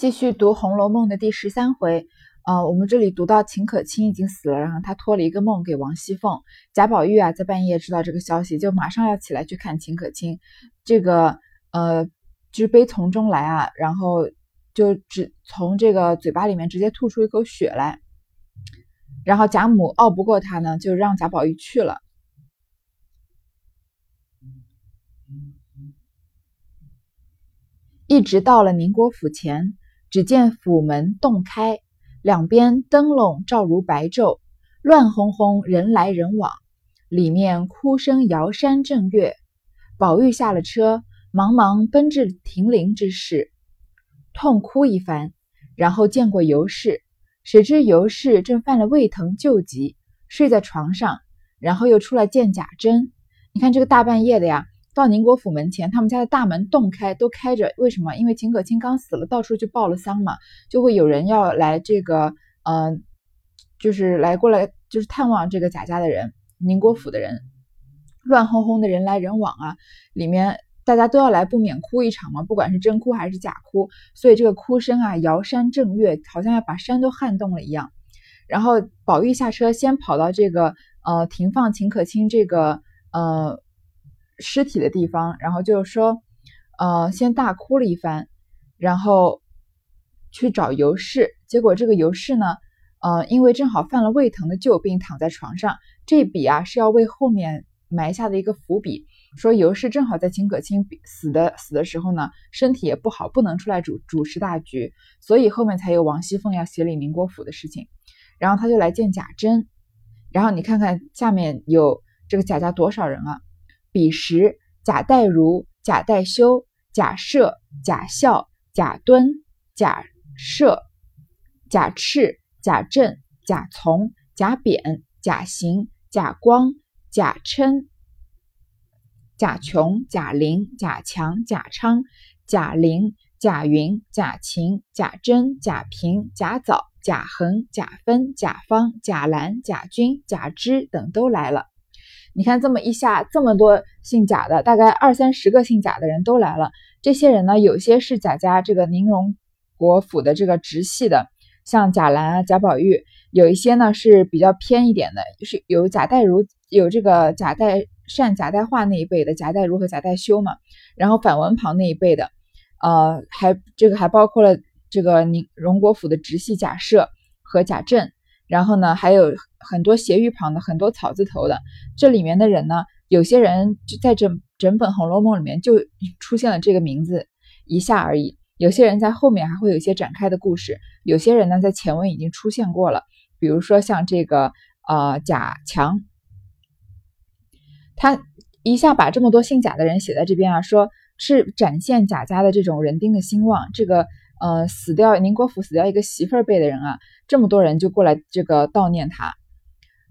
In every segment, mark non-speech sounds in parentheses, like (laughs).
继续读《红楼梦》的第十三回，呃，我们这里读到秦可卿已经死了，然后他托了一个梦给王熙凤。贾宝玉啊，在半夜知道这个消息，就马上要起来去看秦可卿。这个呃，就是悲从中来啊，然后就只从这个嘴巴里面直接吐出一口血来。然后贾母拗不过他呢，就让贾宝玉去了。一直到了宁国府前。只见府门洞开，两边灯笼照如白昼，乱哄哄，人来人往，里面哭声摇山震岳。宝玉下了车，忙忙奔至停灵之室，痛哭一番，然后见过尤氏，谁知尤氏正犯了胃疼旧疾，睡在床上，然后又出来见贾珍。你看这个大半夜的呀。到宁国府门前，他们家的大门洞开，都开着。为什么？因为秦可卿刚死了，到处去报了丧嘛，就会有人要来这个，呃，就是来过来，就是探望这个贾家的人，宁国府的人，乱哄哄的人来人往啊，里面大家都要来，不免哭一场嘛，不管是真哭还是假哭，所以这个哭声啊，摇山震岳，好像要把山都撼动了一样。然后宝玉下车，先跑到这个，呃，停放秦可卿这个，呃。尸体的地方，然后就是说，呃，先大哭了一番，然后去找尤氏。结果这个尤氏呢，呃，因为正好犯了胃疼的旧病，躺在床上。这笔啊是要为后面埋下的一个伏笔，说尤氏正好在秦可卿死的死的时候呢，身体也不好，不能出来主主持大局，所以后面才有王熙凤要协理宁国府的事情。然后他就来见贾珍，然后你看看下面有这个贾家多少人啊？彼时，贾代儒、贾代修、贾赦、贾孝、贾敦、贾赦、贾赤、贾政、贾从、贾扁、贾行、贾光、贾琛、贾琼、贾玲、贾强、贾昌、贾玲、贾云、贾琴、贾珍、贾平、贾藻、贾恒、贾芬、贾方、贾兰、贾军、贾芝等都来了。你看这么一下，这么多姓贾的，大概二三十个姓贾的人都来了。这些人呢，有些是贾家这个宁荣国府的这个直系的，像贾兰啊、贾宝玉；有一些呢是比较偏一点的，就是有贾代儒、有这个贾代善、贾代化那一辈的贾代儒和贾代修嘛。然后反文旁那一辈的，呃，还这个还包括了这个宁荣国府的直系贾赦和贾政。然后呢，还有很多斜玉旁的，很多草字头的。这里面的人呢，有些人就在整整本《红楼梦》里面就 (laughs) 出现了这个名字一下而已。有些人在后面还会有一些展开的故事。有些人呢，在前文已经出现过了。比如说像这个呃贾强，他一下把这么多姓贾的人写在这边啊，说是展现贾家的这种人丁的兴旺。这个呃死掉宁国府死掉一个媳妇儿辈的人啊。这么多人就过来这个悼念他，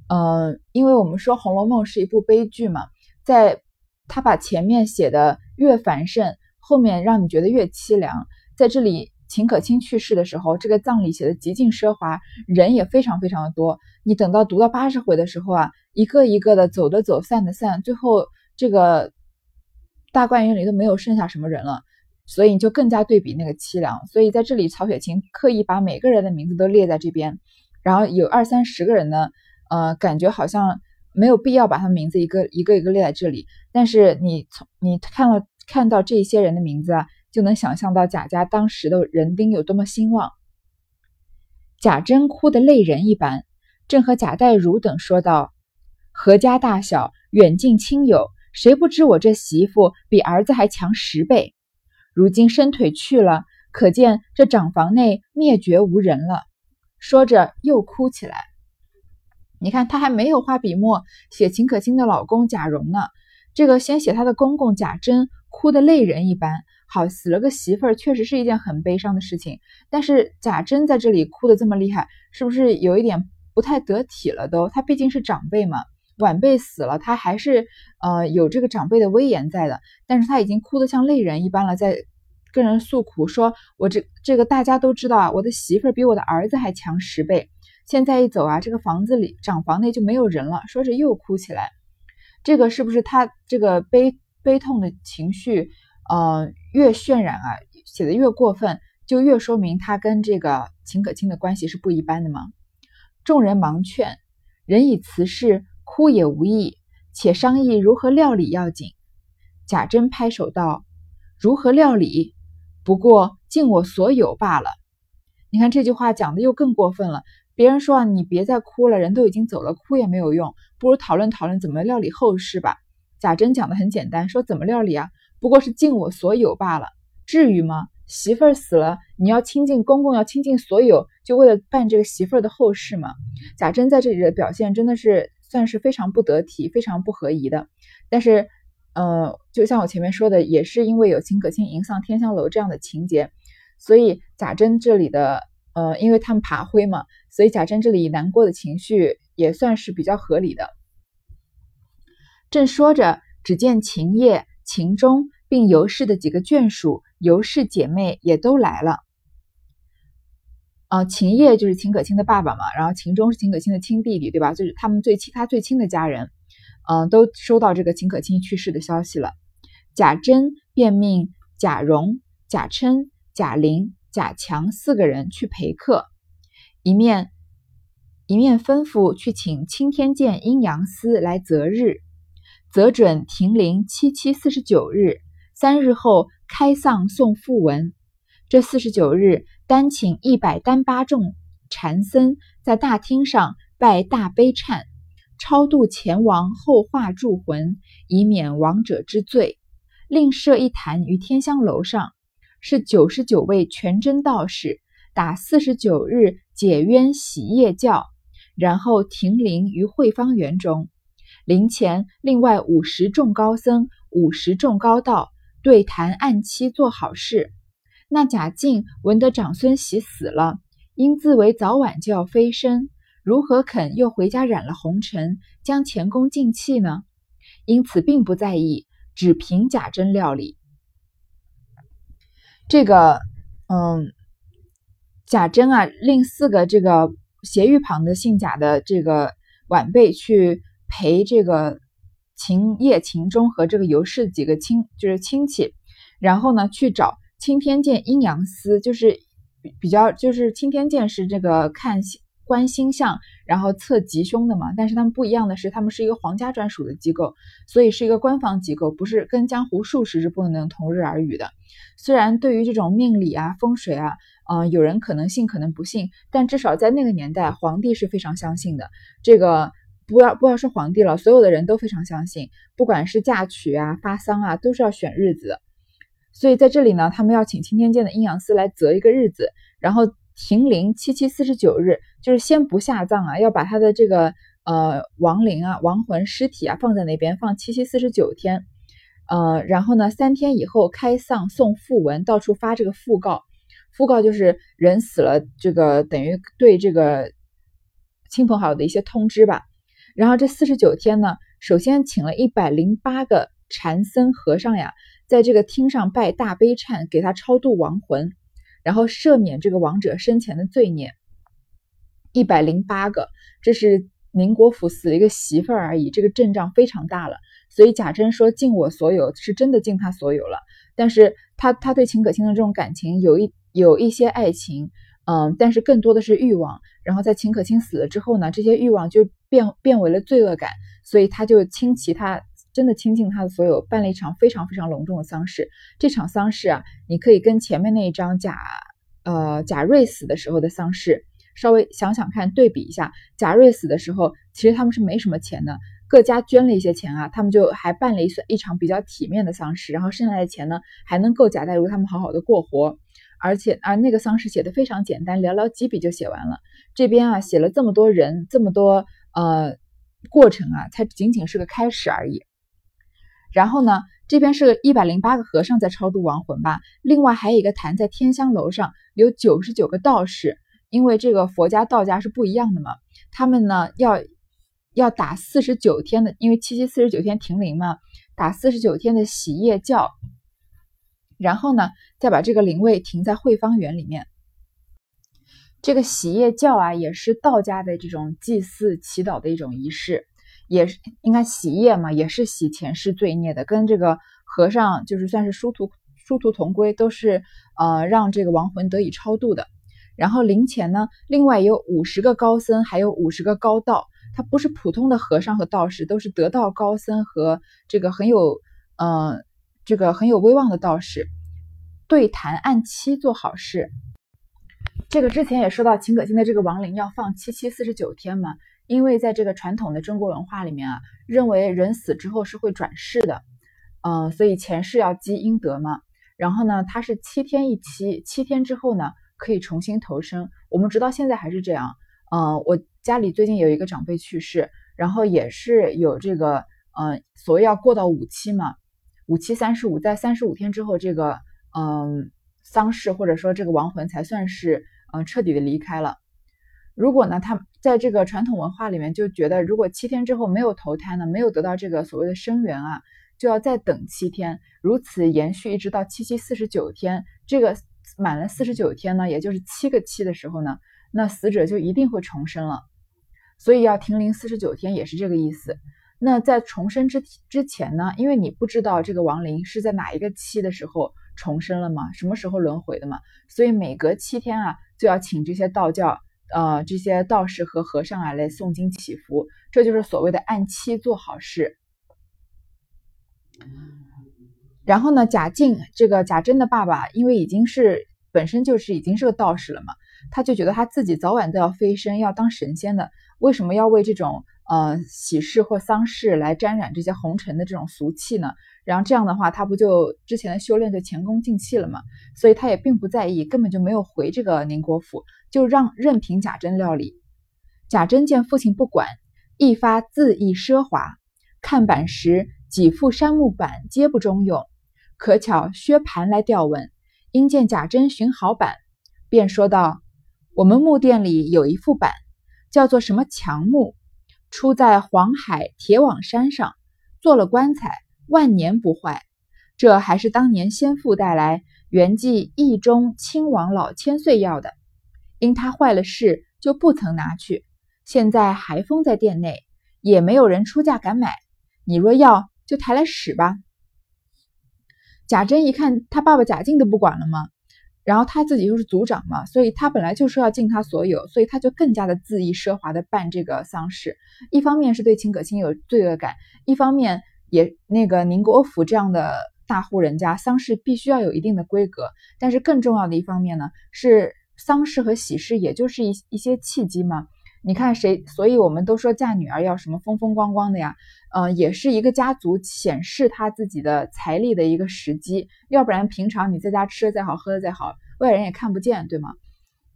嗯，因为我们说《红楼梦》是一部悲剧嘛，在他把前面写的越繁盛，后面让你觉得越凄凉。在这里，秦可卿去世的时候，这个葬礼写的极尽奢华，人也非常非常的多。你等到读到八十回的时候啊，一个一个的走的走，散的散，最后这个大观园里都没有剩下什么人了。所以你就更加对比那个凄凉。所以在这里，曹雪芹刻意把每个人的名字都列在这边，然后有二三十个人呢，呃，感觉好像没有必要把他们名字一个一个一个列在这里。但是你从你看了看到这些人的名字啊，就能想象到贾家当时的人丁有多么兴旺。贾珍哭得泪人一般，正和贾代儒等说道：“何家大小，远近亲友，谁不知我这媳妇比儿子还强十倍？”如今伸腿去了，可见这长房内灭绝无人了。说着又哭起来。你看他还没有画笔墨写秦可卿的老公贾蓉呢，这个先写他的公公贾珍，哭得泪人一般。好，死了个媳妇儿，确实是一件很悲伤的事情。但是贾珍在这里哭得这么厉害，是不是有一点不太得体了？都，他毕竟是长辈嘛，晚辈死了，他还是呃有这个长辈的威严在的。但是他已经哭得像泪人一般了，在。跟人诉苦说：“我这这个大家都知道啊，我的媳妇儿比我的儿子还强十倍。现在一走啊，这个房子里长房内就没有人了。”说着又哭起来。这个是不是他这个悲悲痛的情绪，呃，越渲染啊，写的越过分，就越说明他跟这个秦可卿的关系是不一般的嘛。众人忙劝，人以辞世，哭也无益，且商议如何料理要紧。贾珍拍手道：“如何料理？不过尽我所有罢了。”你看这句话讲的又更过分了。别人说啊，你别再哭了，人都已经走了，哭也没有用，不如讨论讨论怎么料理后事吧。贾珍讲的很简单，说怎么料理啊？不过是尽我所有罢了，至于吗？媳妇儿死了，你要倾尽公公，要倾尽所有，就为了办这个媳妇儿的后事嘛。贾珍在这里的表现真的是算是非常不得体、非常不合宜的。但是，呃，就像我前面说的，也是因为有秦可卿迎丧天香楼这样的情节，所以贾珍这里的，呃，因为他们爬灰嘛，所以贾珍这里难过的情绪也算是比较合理的。正说着，只见秦叶、秦钟并尤氏的几个眷属。尤氏姐妹也都来了，啊，秦业就是秦可卿的爸爸嘛，然后秦钟是秦可卿的亲弟弟，对吧？就是他们最亲，他最亲的家人，嗯，都收到这个秦可卿去世的消息了。贾珍便命贾蓉、贾琛、贾玲、贾强四个人去陪客，一面一面吩咐去请青天监阴阳司来择日，择准停灵七七四十九日，三日后。开丧送讣文，这四十九日，单请一百单八众禅僧在大厅上拜大悲忏，超度前王后化铸魂，以免亡者之罪。另设一坛于天香楼上，是九十九位全真道士打四十九日解冤洗业教，然后停灵于慧芳园中。灵前另外五十众高僧，五十众高道。对谈暗期做好事。那贾敬闻得长孙喜死了，因自为早晚就要飞升，如何肯又回家染了红尘，将前功尽弃呢？因此并不在意，只凭贾珍料理。这个，嗯，贾珍啊，令四个这个斜玉旁的姓贾的这个晚辈去陪这个。秦叶、秦钟和这个尤氏几个亲就是亲戚，然后呢去找青天剑阴阳司，就是比比较就是青天剑是这个看观星象，然后测吉凶的嘛。但是他们不一样的是，他们是一个皇家专属的机构，所以是一个官方机构，不是跟江湖术士是不能同日而语的。虽然对于这种命理啊、风水啊，嗯，有人可能信，可能不信，但至少在那个年代，皇帝是非常相信的。这个。不要不要说皇帝了，所有的人都非常相信，不管是嫁娶啊、发丧啊，都是要选日子。所以在这里呢，他们要请青天监的阴阳师来择一个日子，然后停灵七七四十九日，就是先不下葬啊，要把他的这个呃亡灵啊、亡魂尸体啊放在那边放七七四十九天，呃，然后呢三天以后开丧送讣文，到处发这个讣告，讣告就是人死了，这个等于对这个亲朋好友的一些通知吧。然后这四十九天呢，首先请了一百零八个禅僧和尚呀，在这个厅上拜大悲忏，给他超度亡魂，然后赦免这个亡者生前的罪孽。一百零八个，这是宁国府死了一个媳妇儿而已，这个阵仗非常大了。所以贾珍说尽我所有，是真的尽他所有了。但是他他对秦可卿的这种感情有一有一些爱情。嗯，但是更多的是欲望。然后在秦可卿死了之后呢，这些欲望就变变为了罪恶感，所以他就倾其他真的倾尽他的所有，办了一场非常非常隆重的丧事。这场丧事啊，你可以跟前面那一张贾呃贾瑞死的时候的丧事稍微想想看，对比一下。贾瑞死的时候，其实他们是没什么钱的，各家捐了一些钱啊，他们就还办了一一场比较体面的丧事，然后剩下的钱呢，还能够贾代儒他们好好的过活。而且啊，那个丧事写的非常简单，寥寥几笔就写完了。这边啊，写了这么多人，这么多呃过程啊，才仅仅是个开始而已。然后呢，这边是一百零八个和尚在超度亡魂吧，另外还有一个坛在天香楼上，有九十九个道士，因为这个佛家道家是不一样的嘛，他们呢要要打四十九天的，因为七七四十九天停灵嘛，打四十九天的洗业教。然后呢，再把这个灵位停在慧芳园里面。这个洗业教啊，也是道家的这种祭祀祈祷的一种仪式，也是应该洗业嘛，也是洗前世罪孽的，跟这个和尚就是算是殊途殊途同归，都是呃让这个亡魂得以超度的。然后灵前呢，另外有五十个高僧，还有五十个高道，他不是普通的和尚和道士，都是得道高僧和这个很有嗯这个很有威望的道士，对谈按期做好事。这个之前也说到秦可卿的这个亡灵要放七七四十九天嘛，因为在这个传统的中国文化里面啊，认为人死之后是会转世的，嗯，所以前世要积阴德嘛。然后呢，他是七天一期，七天之后呢。可以重新投生，我们直到现在还是这样。嗯，我家里最近有一个长辈去世，然后也是有这个，嗯，所谓要过到五期嘛，五期三十五，在三十五天之后，这个，嗯，丧事或者说这个亡魂才算是，嗯，彻底的离开了。如果呢，他在这个传统文化里面就觉得，如果七天之后没有投胎呢，没有得到这个所谓的生源啊，就要再等七天，如此延续一直到七七四十九天，这个。满了四十九天呢，也就是七个七的时候呢，那死者就一定会重生了。所以要停灵四十九天也是这个意思。那在重生之之前呢，因为你不知道这个亡灵是在哪一个期的时候重生了嘛，什么时候轮回的嘛，所以每隔七天啊，就要请这些道教呃这些道士和和尚啊来诵经祈福，这就是所谓的按期做好事。然后呢，贾静这个贾珍的爸爸，因为已经是本身就是已经是个道士了嘛，他就觉得他自己早晚都要飞升，要当神仙的，为什么要为这种呃喜事或丧事来沾染这些红尘的这种俗气呢？然后这样的话，他不就之前的修炼就前功尽弃了嘛？所以他也并不在意，根本就没有回这个宁国府，就让任凭贾珍料理。贾珍见父亲不管，一发恣意奢华，看板时几副杉木板皆不中用。可巧薛蟠来调问，因见贾珍寻好板，便说道：“我们木店里有一副板，叫做什么强木，出在黄海铁网山上，做了棺材，万年不坏。这还是当年先父带来，原记义中亲王老千岁要的，因他坏了事，就不曾拿去。现在还封在店内，也没有人出价敢买。你若要，就抬来使吧。”贾珍一看他爸爸贾静都不管了嘛，然后他自己又是族长嘛，所以他本来就是要尽他所有，所以他就更加的恣意奢华的办这个丧事。一方面是对秦可卿有罪恶感，一方面也那个宁国府这样的大户人家丧事必须要有一定的规格。但是更重要的一方面呢，是丧事和喜事也就是一一些契机嘛。你看谁？所以我们都说嫁女儿要什么风风光光的呀？嗯，也是一个家族显示他自己的财力的一个时机。要不然平常你在家吃的再好，喝的再好，外人也看不见，对吗？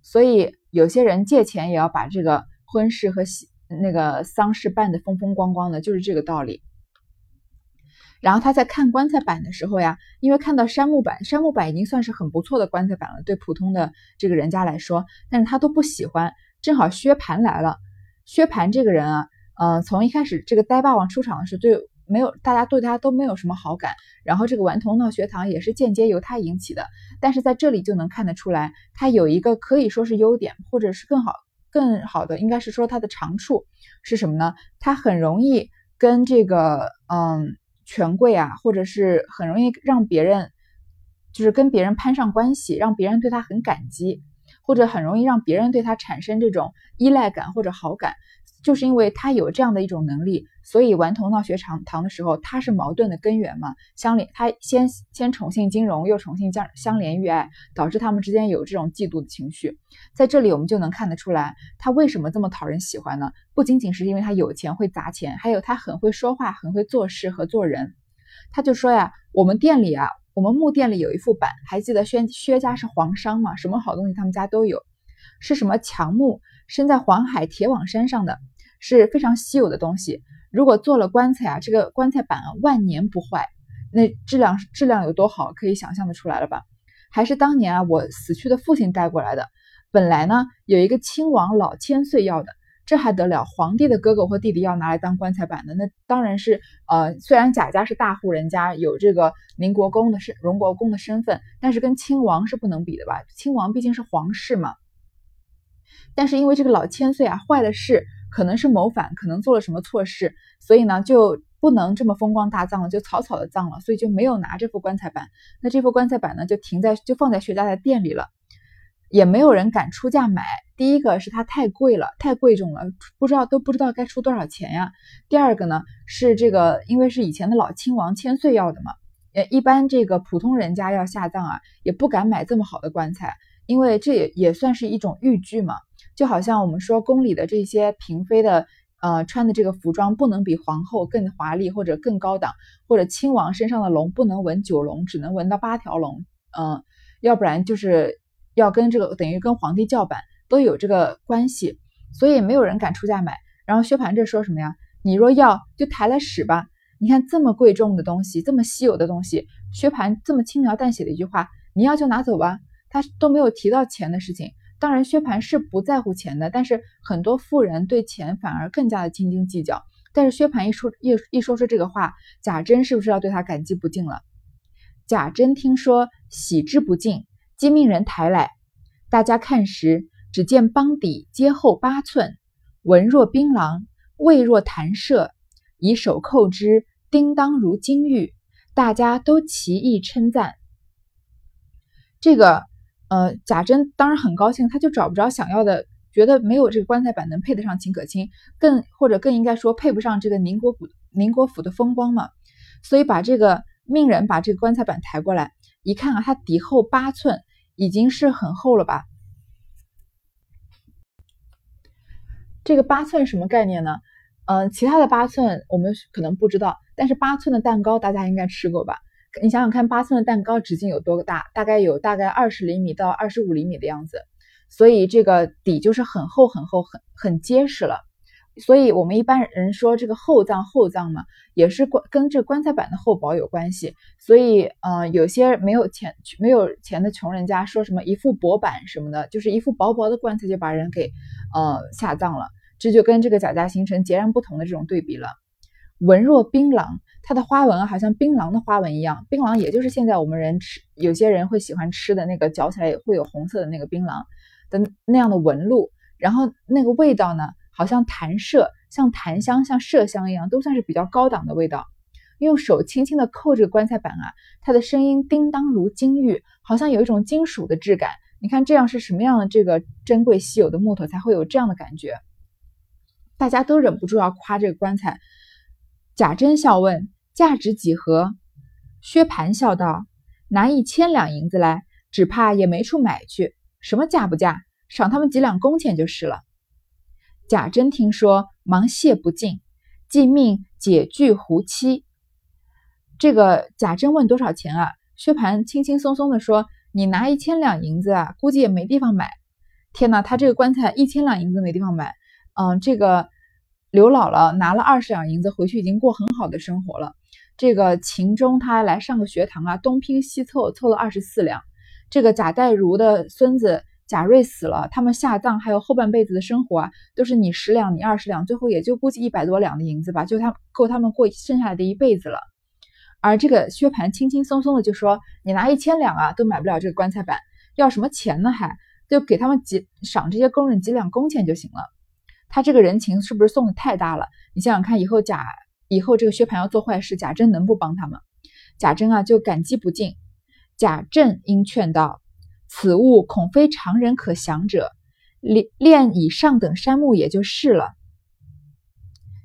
所以有些人借钱也要把这个婚事和喜那个丧事办得风风光光的，就是这个道理。然后他在看棺材板的时候呀，因为看到杉木板，杉木板已经算是很不错的棺材板了，对普通的这个人家来说，但是他都不喜欢。正好薛蟠来了，薛蟠这个人啊，嗯，从一开始这个呆霸王出场的时候，对没有大家对他都没有什么好感，然后这个顽童闹学堂也是间接由他引起的，但是在这里就能看得出来，他有一个可以说是优点，或者是更好更好的，应该是说他的长处是什么呢？他很容易跟这个嗯权贵啊，或者是很容易让别人就是跟别人攀上关系，让别人对他很感激。或者很容易让别人对他产生这种依赖感或者好感，就是因为他有这样的一种能力，所以顽童闹学堂堂的时候，他是矛盾的根源嘛。相连，他先先宠幸金融，又宠幸相相连玉爱，导致他们之间有这种嫉妒的情绪。在这里我们就能看得出来，他为什么这么讨人喜欢呢？不仅仅是因为他有钱会砸钱，还有他很会说话，很会做事和做人。他就说呀，我们店里啊。我们木店里有一副板，还记得薛薛家是皇商吗？什么好东西他们家都有，是什么强木，生在黄海铁网山上的，是非常稀有的东西。如果做了棺材啊，这个棺材板啊万年不坏，那质量质量有多好，可以想象的出来了吧？还是当年啊我死去的父亲带过来的，本来呢有一个亲王老千岁要的。这还得了？皇帝的哥哥或弟弟要拿来当棺材板的，那当然是呃，虽然贾家是大户人家，有这个宁国公的身、荣国公的身份，但是跟亲王是不能比的吧？亲王毕竟是皇室嘛。但是因为这个老千岁啊，坏了事，可能是谋反，可能做了什么错事，所以呢，就不能这么风光大葬了，就草草的葬了，所以就没有拿这副棺材板。那这副棺材板呢，就停在就放在薛家的店里了，也没有人敢出价买。第一个是它太贵了，太贵重了，不知道都不知道该出多少钱呀。第二个呢是这个，因为是以前的老亲王千岁要的嘛，呃，一般这个普通人家要下葬啊，也不敢买这么好的棺材，因为这也也算是一种玉具嘛。就好像我们说宫里的这些嫔妃的。呃，穿的这个服装不能比皇后更华丽或者更高档，或者亲王身上的龙不能纹九龙，只能纹到八条龙，嗯，要不然就是要跟这个等于跟皇帝叫板，都有这个关系，所以没有人敢出价买。然后薛蟠这说什么呀？你若要就抬来使吧。你看这么贵重的东西，这么稀有的东西，薛蟠这么轻描淡写的一句话，你要就拿走吧，他都没有提到钱的事情。当然，薛蟠是不在乎钱的，但是很多富人对钱反而更加的斤斤计较。但是薛蟠一说一一说出这个话，贾珍是不是要对他感激不尽了？贾珍听说，喜之不尽，即命人抬来。大家看时，只见帮底皆厚八寸，纹若槟榔，味若弹射，以手扣之，叮当如金玉。大家都齐意称赞。这个。呃，贾珍当然很高兴，他就找不着想要的，觉得没有这个棺材板能配得上秦可卿，更或者更应该说配不上这个宁国府宁国府的风光嘛，所以把这个命人把这个棺材板抬过来，一看啊，它底厚八寸，已经是很厚了吧？这个八寸什么概念呢？嗯，其他的八寸我们可能不知道，但是八寸的蛋糕大家应该吃过吧？你想想看，八寸的蛋糕直径有多大？大概有大概二十厘米到二十五厘米的样子，所以这个底就是很厚很厚很很结实了。所以我们一般人说这个厚葬厚葬嘛，也是关跟这棺材板的厚薄有关系。所以，嗯，有些没有钱没有钱的穷人家说什么一副薄板什么的，就是一副薄薄的棺材就把人给呃下葬了，这就跟这个贾家形成截然不同的这种对比了。纹若槟榔。它的花纹，好像槟榔的花纹一样。槟榔也就是现在我们人吃，有些人会喜欢吃的那个嚼起来会有红色的那个槟榔的那样的纹路。然后那个味道呢，好像檀麝，像檀香，像麝香一样，都算是比较高档的味道。用手轻轻的扣这个棺材板啊，它的声音叮当如金玉，好像有一种金属的质感。你看这样是什么样的这个珍贵稀有的木头才会有这样的感觉？大家都忍不住要夸这个棺材。贾珍笑问。价值几何？薛蟠笑道：“拿一千两银子来，只怕也没处买去。什么价不价？赏他们几两工钱就是了。”贾珍听说，忙谢不尽，即命解拒胡妻。这个贾珍问多少钱啊？薛蟠轻轻松松的说：“你拿一千两银子啊，估计也没地方买。”天哪，他这个棺材一千两银子没地方买。嗯，这个刘姥姥拿了二十两银子回去，已经过很好的生活了。这个秦钟他还来上个学堂啊，东拼西凑凑了二十四两。这个贾代儒的孙子贾瑞死了，他们下葬还有后半辈子的生活啊，都是你十两，你二十两，最后也就估计一百多两的银子吧，就他够他们过剩下来的一辈子了。而这个薛蟠轻轻松松的就说：“你拿一千两啊，都买不了这个棺材板，要什么钱呢？还就给他们几赏这些工人几两工钱就行了。”他这个人情是不是送的太大了？你想想看，以后贾。以后这个薛蟠要做坏事，贾珍能不帮他吗？贾珍啊，就感激不尽。贾政应劝道：“此物恐非常人可享者，炼炼以上等山木也就是了。”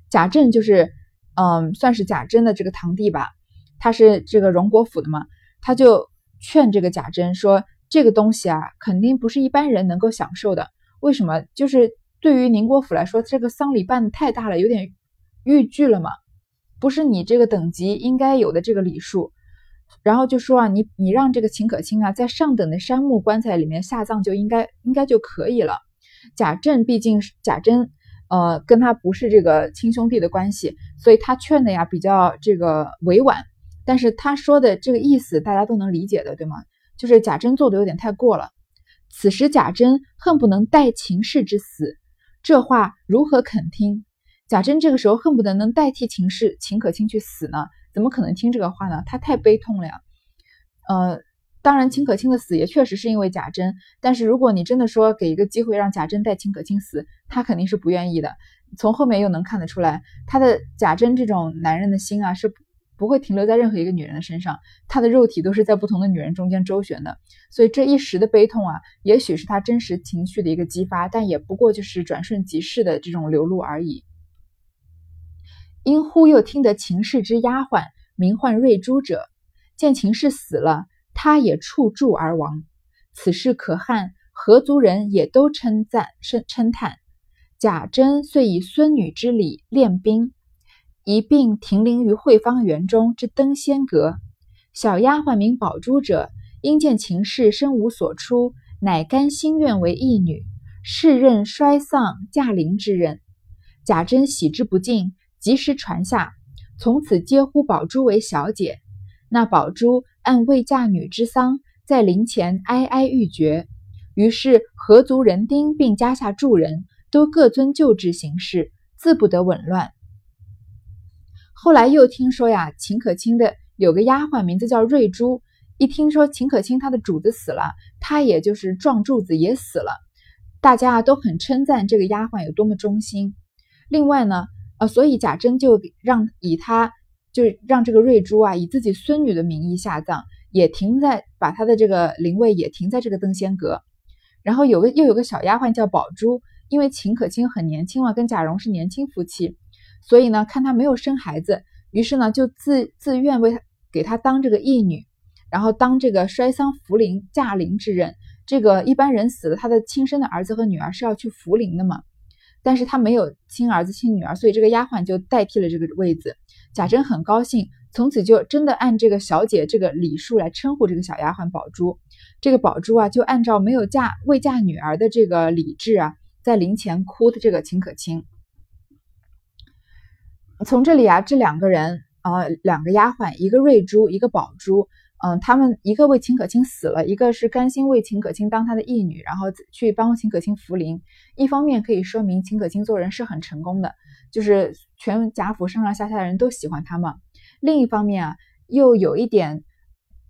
贾政就是，嗯，算是贾珍的这个堂弟吧，他是这个荣国府的嘛，他就劝这个贾珍说：“这个东西啊，肯定不是一般人能够享受的。为什么？就是对于宁国府来说，这个丧礼办的太大了，有点逾矩了嘛。”不是你这个等级应该有的这个礼数，然后就说啊，你你让这个秦可卿啊，在上等的杉木棺材里面下葬就应该应该就可以了。贾政毕竟是贾珍，呃，跟他不是这个亲兄弟的关系，所以他劝的呀比较这个委婉，但是他说的这个意思大家都能理解的，对吗？就是贾珍做的有点太过了。此时贾珍恨不能代秦氏之死，这话如何肯听？贾珍这个时候恨不得能代替秦氏秦可卿去死呢，怎么可能听这个话呢？他太悲痛了呀。呃，当然秦可卿的死也确实是因为贾珍，但是如果你真的说给一个机会让贾珍代秦可卿死，他肯定是不愿意的。从后面又能看得出来，他的贾珍这种男人的心啊是不会停留在任何一个女人的身上，他的肉体都是在不同的女人中间周旋的。所以这一时的悲痛啊，也许是他真实情绪的一个激发，但也不过就是转瞬即逝的这种流露而已。因忽又听得秦氏之丫鬟名唤瑞珠者，见秦氏死了，他也触柱而亡。此事可汗何族人也都称赞称称叹。贾珍遂以孙女之礼练兵，一并停灵于惠芳园中之登仙阁。小丫鬟名宝珠者，因见秦氏身无所出，乃甘心愿为义女，是任衰丧嫁陵之人。贾珍喜之不尽。及时传下，从此皆呼宝珠为小姐。那宝珠按未嫁女之丧，在灵前哀哀欲绝。于是合族人丁并家下诸人都各遵旧制行事，自不得紊乱。后来又听说呀，秦可卿的有个丫鬟名字叫瑞珠，一听说秦可卿她的主子死了，她也就是撞柱子也死了，大家都很称赞这个丫鬟有多么忠心。另外呢。啊，所以贾珍就让以他，就让这个瑞珠啊，以自己孙女的名义下葬，也停在把他的这个灵位也停在这个登仙阁。然后有个又有个小丫鬟叫宝珠，因为秦可卿很年轻嘛，跟贾蓉是年轻夫妻，所以呢，看他没有生孩子，于是呢，就自自愿为她给他当这个义女，然后当这个摔丧扶灵嫁灵之人。这个一般人死了，他的亲生的儿子和女儿是要去扶灵的嘛。但是他没有亲儿子亲女儿，所以这个丫鬟就代替了这个位子。贾珍很高兴，从此就真的按这个小姐这个礼数来称呼这个小丫鬟宝珠。这个宝珠啊，就按照没有嫁未嫁女儿的这个礼制啊，在灵前哭的这个秦可卿。从这里啊，这两个人啊，两个丫鬟，一个瑞珠，一个宝珠。嗯，他们一个为秦可卿死了，一个是甘心为秦可卿当他的义女，然后去帮秦可卿扶灵。一方面可以说明秦可卿做人是很成功的，就是全贾府上上下下的人都喜欢他嘛。另一方面啊，又有一点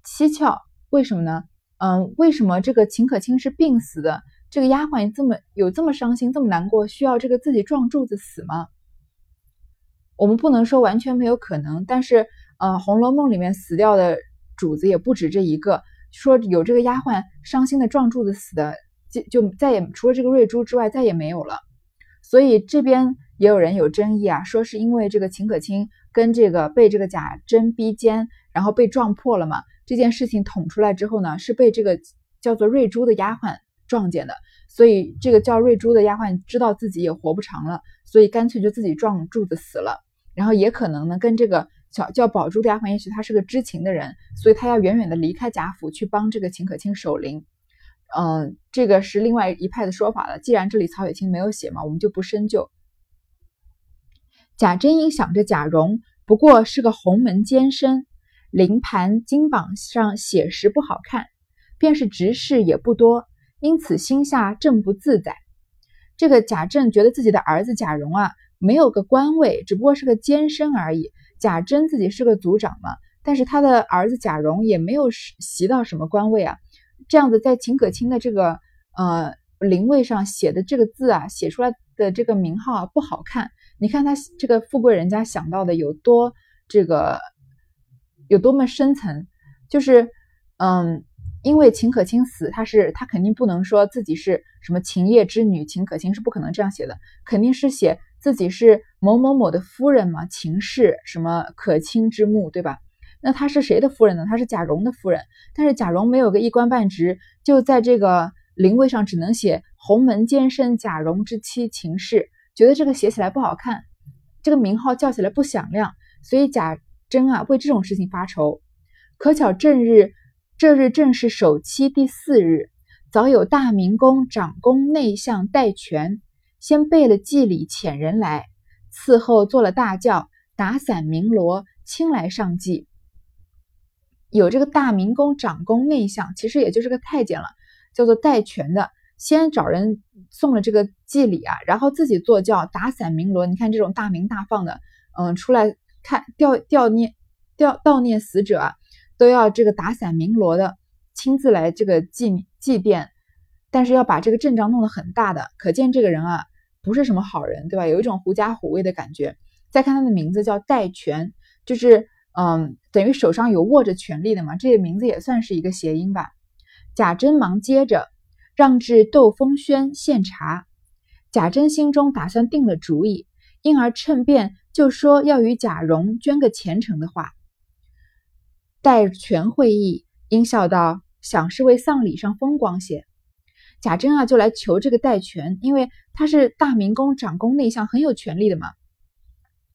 蹊跷，为什么呢？嗯，为什么这个秦可卿是病死的？这个丫鬟这么有这么伤心，这么难过，需要这个自己撞柱子死吗？我们不能说完全没有可能，但是呃，《红楼梦》里面死掉的。主子也不止这一个，说有这个丫鬟伤心的撞柱子死的，就就再也除了这个瑞珠之外再也没有了。所以这边也有人有争议啊，说是因为这个秦可卿跟这个被这个贾珍逼奸，然后被撞破了嘛。这件事情捅出来之后呢，是被这个叫做瑞珠的丫鬟撞见的，所以这个叫瑞珠的丫鬟知道自己也活不长了，所以干脆就自己撞柱子死了。然后也可能呢跟这个。叫叫宝珠的丫鬟，也许他是个知情的人，所以他要远远的离开贾府去帮这个秦可卿守灵。嗯，这个是另外一派的说法了。既然这里曹雪芹没有写嘛，我们就不深究。贾珍因想着贾蓉不过是个鸿门奸身，灵盘金榜上写实不好看，便是执事也不多，因此心下正不自在。这个贾政觉得自己的儿子贾蓉啊，没有个官位，只不过是个奸身而已。贾珍自己是个族长嘛，但是他的儿子贾蓉也没有袭到什么官位啊。这样子在秦可卿的这个呃灵位上写的这个字啊，写出来的这个名号啊不好看。你看他这个富贵人家想到的有多这个有多么深层，就是嗯，因为秦可卿死，他是他肯定不能说自己是什么秦业之女，秦可卿是不可能这样写的，肯定是写。自己是某某某的夫人嘛，秦氏什么可卿之墓，对吧？那她是谁的夫人呢？她是贾蓉的夫人。但是贾蓉没有个一官半职，就在这个灵位上只能写鸿门奸身贾蓉之妻秦氏，觉得这个写起来不好看，这个名号叫起来不响亮，所以贾珍啊为这种事情发愁。可巧正日，这日正是守期第四日，早有大明宫长宫内相戴权。先备了祭礼，遣人来伺候，做了大轿，打伞鸣锣，亲来上祭。有这个大明宫长宫内相，其实也就是个太监了，叫做戴权的。先找人送了这个祭礼啊，然后自己坐轿，打伞鸣锣。你看这种大鸣大放的，嗯，出来看吊吊念吊悼念死者啊，都要这个打伞鸣锣的，亲自来这个祭祭奠。但是要把这个阵仗弄得很大的，可见这个人啊，不是什么好人，对吧？有一种狐假虎威的感觉。再看他的名字叫戴权，就是嗯，等于手上有握着权力的嘛，这个名字也算是一个谐音吧。贾珍忙接着让至窦风轩献茶。贾珍心中打算定了主意，因而趁便就说要与贾蓉捐个虔诚的话。戴权会意，应笑道：“想是为丧礼上风光些。”贾珍啊，就来求这个戴权，因为他是大明宫长宫内相，很有权力的嘛。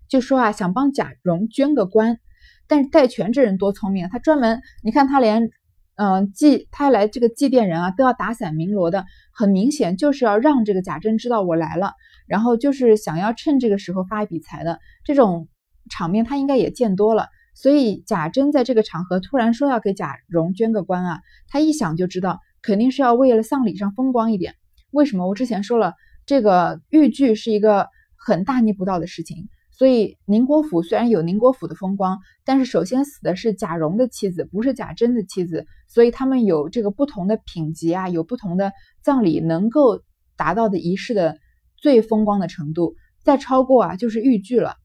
就说啊，想帮贾蓉捐个官。但是戴权这人多聪明啊，他专门，你看他连。嗯，祭他来这个祭奠人啊，都要打伞鸣锣的，很明显就是要让这个贾珍知道我来了，然后就是想要趁这个时候发一笔财的这种场面，他应该也见多了。所以贾珍在这个场合突然说要给贾蓉捐个官啊，他一想就知道肯定是要为了丧礼上风光一点。为什么？我之前说了，这个豫剧是一个很大逆不道的事情。所以宁国府虽然有宁国府的风光，但是首先死的是贾蓉的妻子，不是贾珍的妻子，所以他们有这个不同的品级啊，有不同的葬礼能够达到的仪式的最风光的程度，再超过啊就是豫剧了。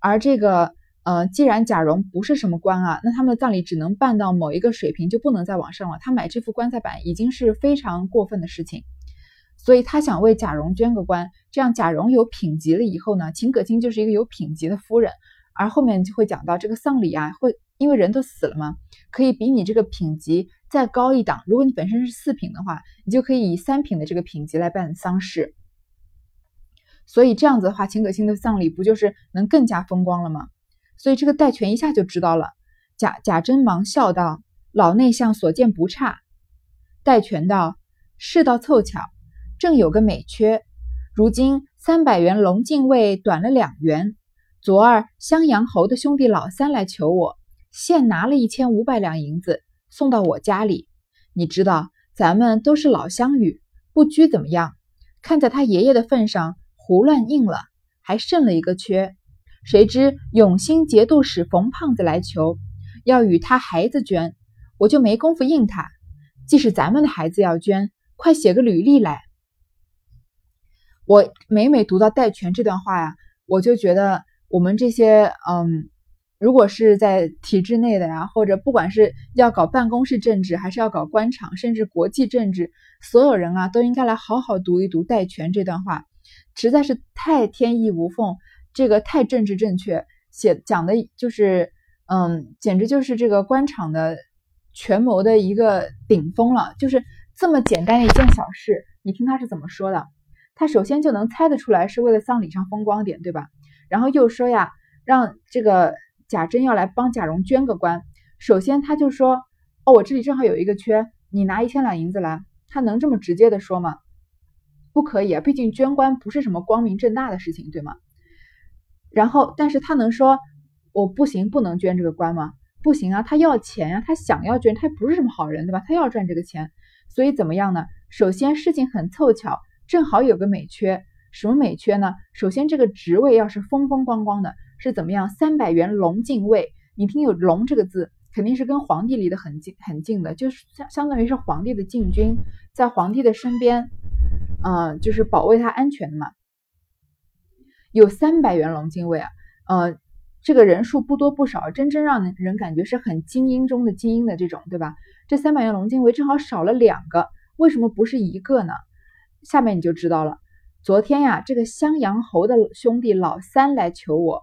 而这个呃，既然贾蓉不是什么官啊，那他们的葬礼只能办到某一个水平，就不能再往上了。他买这副棺材板已经是非常过分的事情。所以他想为贾蓉捐个官，这样贾蓉有品级了以后呢，秦可卿就是一个有品级的夫人。而后面就会讲到这个丧礼啊，会因为人都死了嘛，可以比你这个品级再高一档。如果你本身是四品的话，你就可以以三品的这个品级来办丧事。所以这样子的话，秦可卿的丧礼不就是能更加风光了吗？所以这个戴权一下就知道了。贾贾珍忙笑道：“老内相所见不差。”戴权道：“事到凑巧。”正有个美缺，如今三百元龙禁卫短了两元。昨儿襄阳侯的兄弟老三来求我，现拿了一千五百两银子送到我家里。你知道咱们都是老乡与，不拘怎么样？看在他爷爷的份上，胡乱应了，还剩了一个缺。谁知永兴节度使冯胖子来求，要与他孩子捐，我就没工夫应他。即使咱们的孩子要捐，快写个履历来。我每每读到戴权这段话呀，我就觉得我们这些嗯，如果是在体制内的呀，或者不管是要搞办公室政治，还是要搞官场，甚至国际政治，所有人啊都应该来好好读一读戴权这段话，实在是太天衣无缝，这个太政治正确，写讲的就是嗯，简直就是这个官场的权谋的一个顶峰了。就是这么简单的一件小事，你听他是怎么说的？他首先就能猜得出来是为了丧礼上风光点，对吧？然后又说呀，让这个贾珍要来帮贾蓉捐个官。首先他就说，哦，我这里正好有一个缺，你拿一千两银子来。他能这么直接的说吗？不可以啊，毕竟捐官不是什么光明正大的事情，对吗？然后，但是他能说我不行，不能捐这个官吗？不行啊，他要钱呀，他想要捐，他不是什么好人，对吧？他要赚这个钱，所以怎么样呢？首先事情很凑巧。正好有个美缺，什么美缺呢？首先这个职位要是风风光光的，是怎么样？三百元龙禁卫，你听有龙这个字，肯定是跟皇帝离得很近很近的，就是相相当于是皇帝的禁军，在皇帝的身边，嗯，就是保卫他安全的嘛。有三百元龙禁卫啊，呃，这个人数不多不少，真正让人感觉是很精英中的精英的这种，对吧？这三百元龙禁卫正好少了两个，为什么不是一个呢？下面你就知道了。昨天呀，这个襄阳侯的兄弟老三来求我。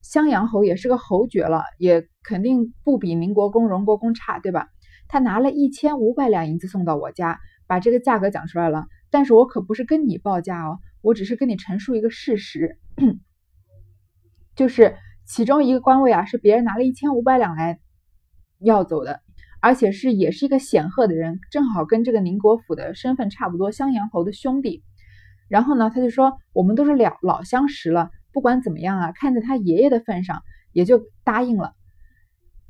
襄阳侯也是个侯爵了，也肯定不比宁国公、荣国公差，对吧？他拿了一千五百两银子送到我家，把这个价格讲出来了。但是我可不是跟你报价哦，我只是跟你陈述一个事实，就是其中一个官位啊，是别人拿了一千五百两来要走的。而且是也是一个显赫的人，正好跟这个宁国府的身份差不多，襄阳侯的兄弟。然后呢，他就说我们都是老老相识了，不管怎么样啊，看在他爷爷的份上，也就答应了。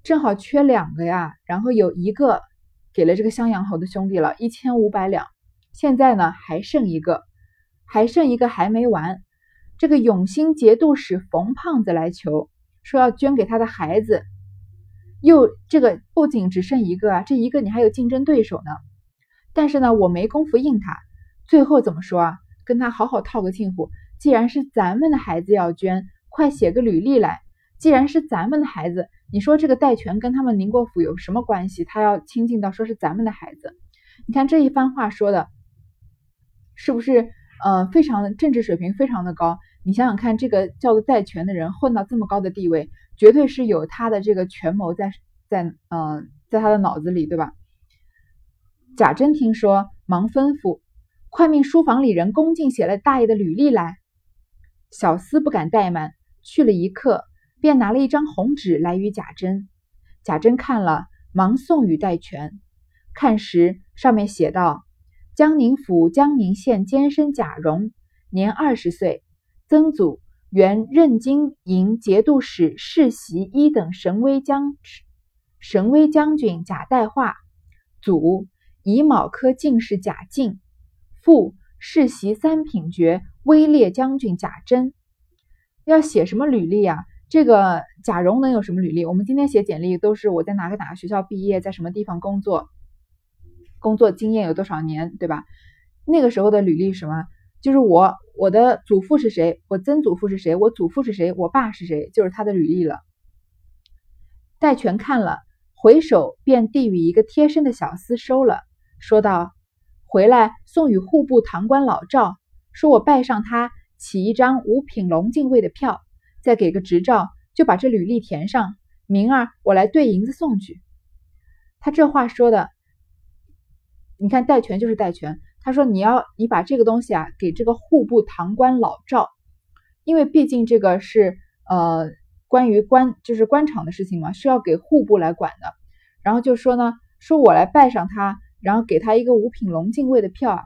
正好缺两个呀，然后有一个给了这个襄阳侯的兄弟了，一千五百两。现在呢还剩一个，还剩一个还没完。这个永兴节度使冯胖子来求，说要捐给他的孩子。又这个不仅只剩一个啊，这一个你还有竞争对手呢。但是呢，我没工夫应他。最后怎么说啊？跟他好好套个近乎。既然是咱们的孩子要捐，快写个履历来。既然是咱们的孩子，你说这个戴权跟他们宁国府有什么关系？他要亲近到说是咱们的孩子，你看这一番话说的，是不是呃非常政治水平非常的高？你想想看，这个叫做戴权的人混到这么高的地位，绝对是有他的这个权谋在在嗯在他的脑子里，对吧？贾珍听说，忙吩咐，快命书房里人恭敬写了大爷的履历来。小厮不敢怠慢，去了一刻。便拿了一张红纸来与贾珍，贾珍看了，忙送与戴权。看时，上面写道：“江宁府江宁县监生贾蓉，年二十岁，曾祖原任京营节度使世袭一等神威将神威将军贾代化，祖乙卯科进士贾敬，父世袭三品爵威烈将军贾珍。要写什么履历啊？”这个贾蓉能有什么履历？我们今天写简历都是我在哪个哪个学校毕业，在什么地方工作，工作经验有多少年，对吧？那个时候的履历什么？就是我我的祖父是谁，我曾祖父是谁，我祖父是谁，我爸是谁，就是他的履历了。戴权看了，回首便递与一个贴身的小厮收了，说道：“回来送与户部堂官老赵，说我拜上他，起一张五品龙禁尉的票。”再给个执照，就把这履历填上。明儿我来兑银子送去。他这话说的，你看戴权就是戴权。他说你要你把这个东西啊给这个户部堂官老赵，因为毕竟这个是呃关于官就是官场的事情嘛，是要给户部来管的。然后就说呢，说我来拜上他，然后给他一个五品龙禁卫的票啊，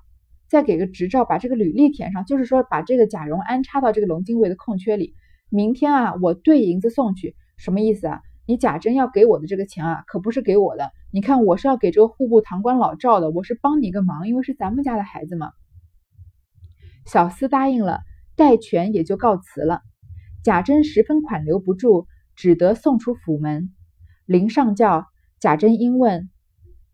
再给个执照，把这个履历填上，就是说把这个贾蓉安插到这个龙禁卫的空缺里。明天啊，我兑银子送去，什么意思啊？你贾珍要给我的这个钱啊，可不是给我的。你看，我是要给这个户部堂官老赵的，我是帮你个忙，因为是咱们家的孩子嘛。小厮答应了，戴权也就告辞了。贾珍十分款留不住，只得送出府门。临上轿，贾珍应问：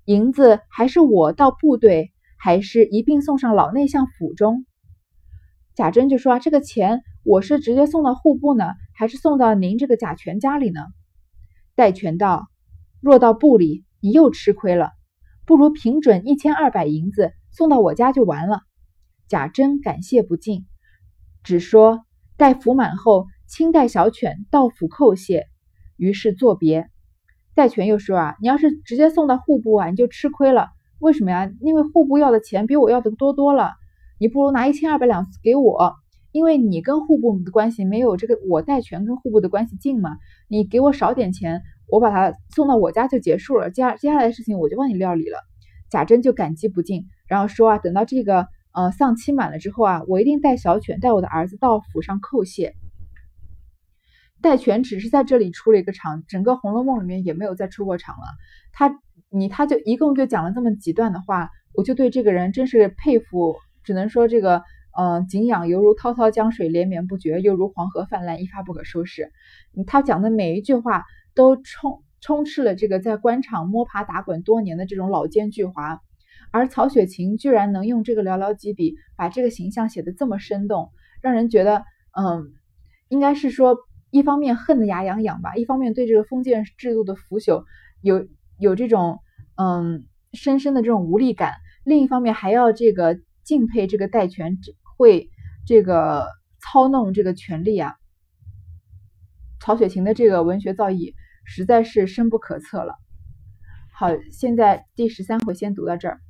银子还是我到部队，还是一并送上老内相府中？贾珍就说啊，这个钱。我是直接送到户部呢，还是送到您这个贾全家里呢？戴权道：“若到部里，你又吃亏了，不如平准一千二百银子送到我家就完了。”贾珍感谢不尽，只说待服满后，亲带小犬到府叩谢。于是作别。戴权又说啊，你要是直接送到户部啊，你就吃亏了。为什么呀？因为户部要的钱比我要的多多了，你不如拿一千二百两给我。因为你跟户部的关系没有这个我戴权跟户部的关系近嘛，你给我少点钱，我把他送到我家就结束了，接接下来的事情我就帮你料理了。贾珍就感激不尽，然后说啊，等到这个呃丧期满了之后啊，我一定带小犬带我的儿子到府上叩谢。戴权只是在这里出了一个场，整个《红楼梦》里面也没有再出过场了。他你他就一共就讲了这么几段的话，我就对这个人真是佩服，只能说这个。嗯，景仰犹如滔滔江水连绵不绝，又如黄河泛滥一发不可收拾。他讲的每一句话都充充斥了这个在官场摸爬打滚多年的这种老奸巨猾，而曹雪芹居然能用这个寥寥几笔把这个形象写得这么生动，让人觉得，嗯，应该是说一方面恨得牙痒痒吧，一方面对这个封建制度的腐朽有有这种嗯深深的这种无力感，另一方面还要这个敬佩这个戴权。会这个操弄这个权力啊，曹雪芹的这个文学造诣实在是深不可测了。好，现在第十三回先读到这儿。